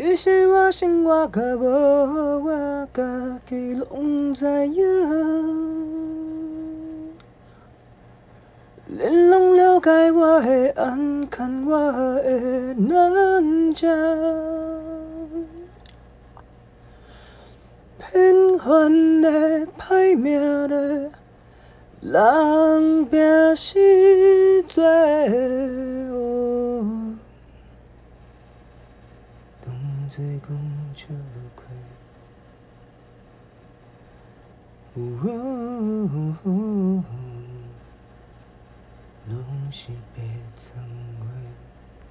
其实我生活甲无，我家己拢知影。恁拢了解我的暗藏，我的难食。平凡的、歹命的，人拼死拢做讲笑亏，拢是白曾话。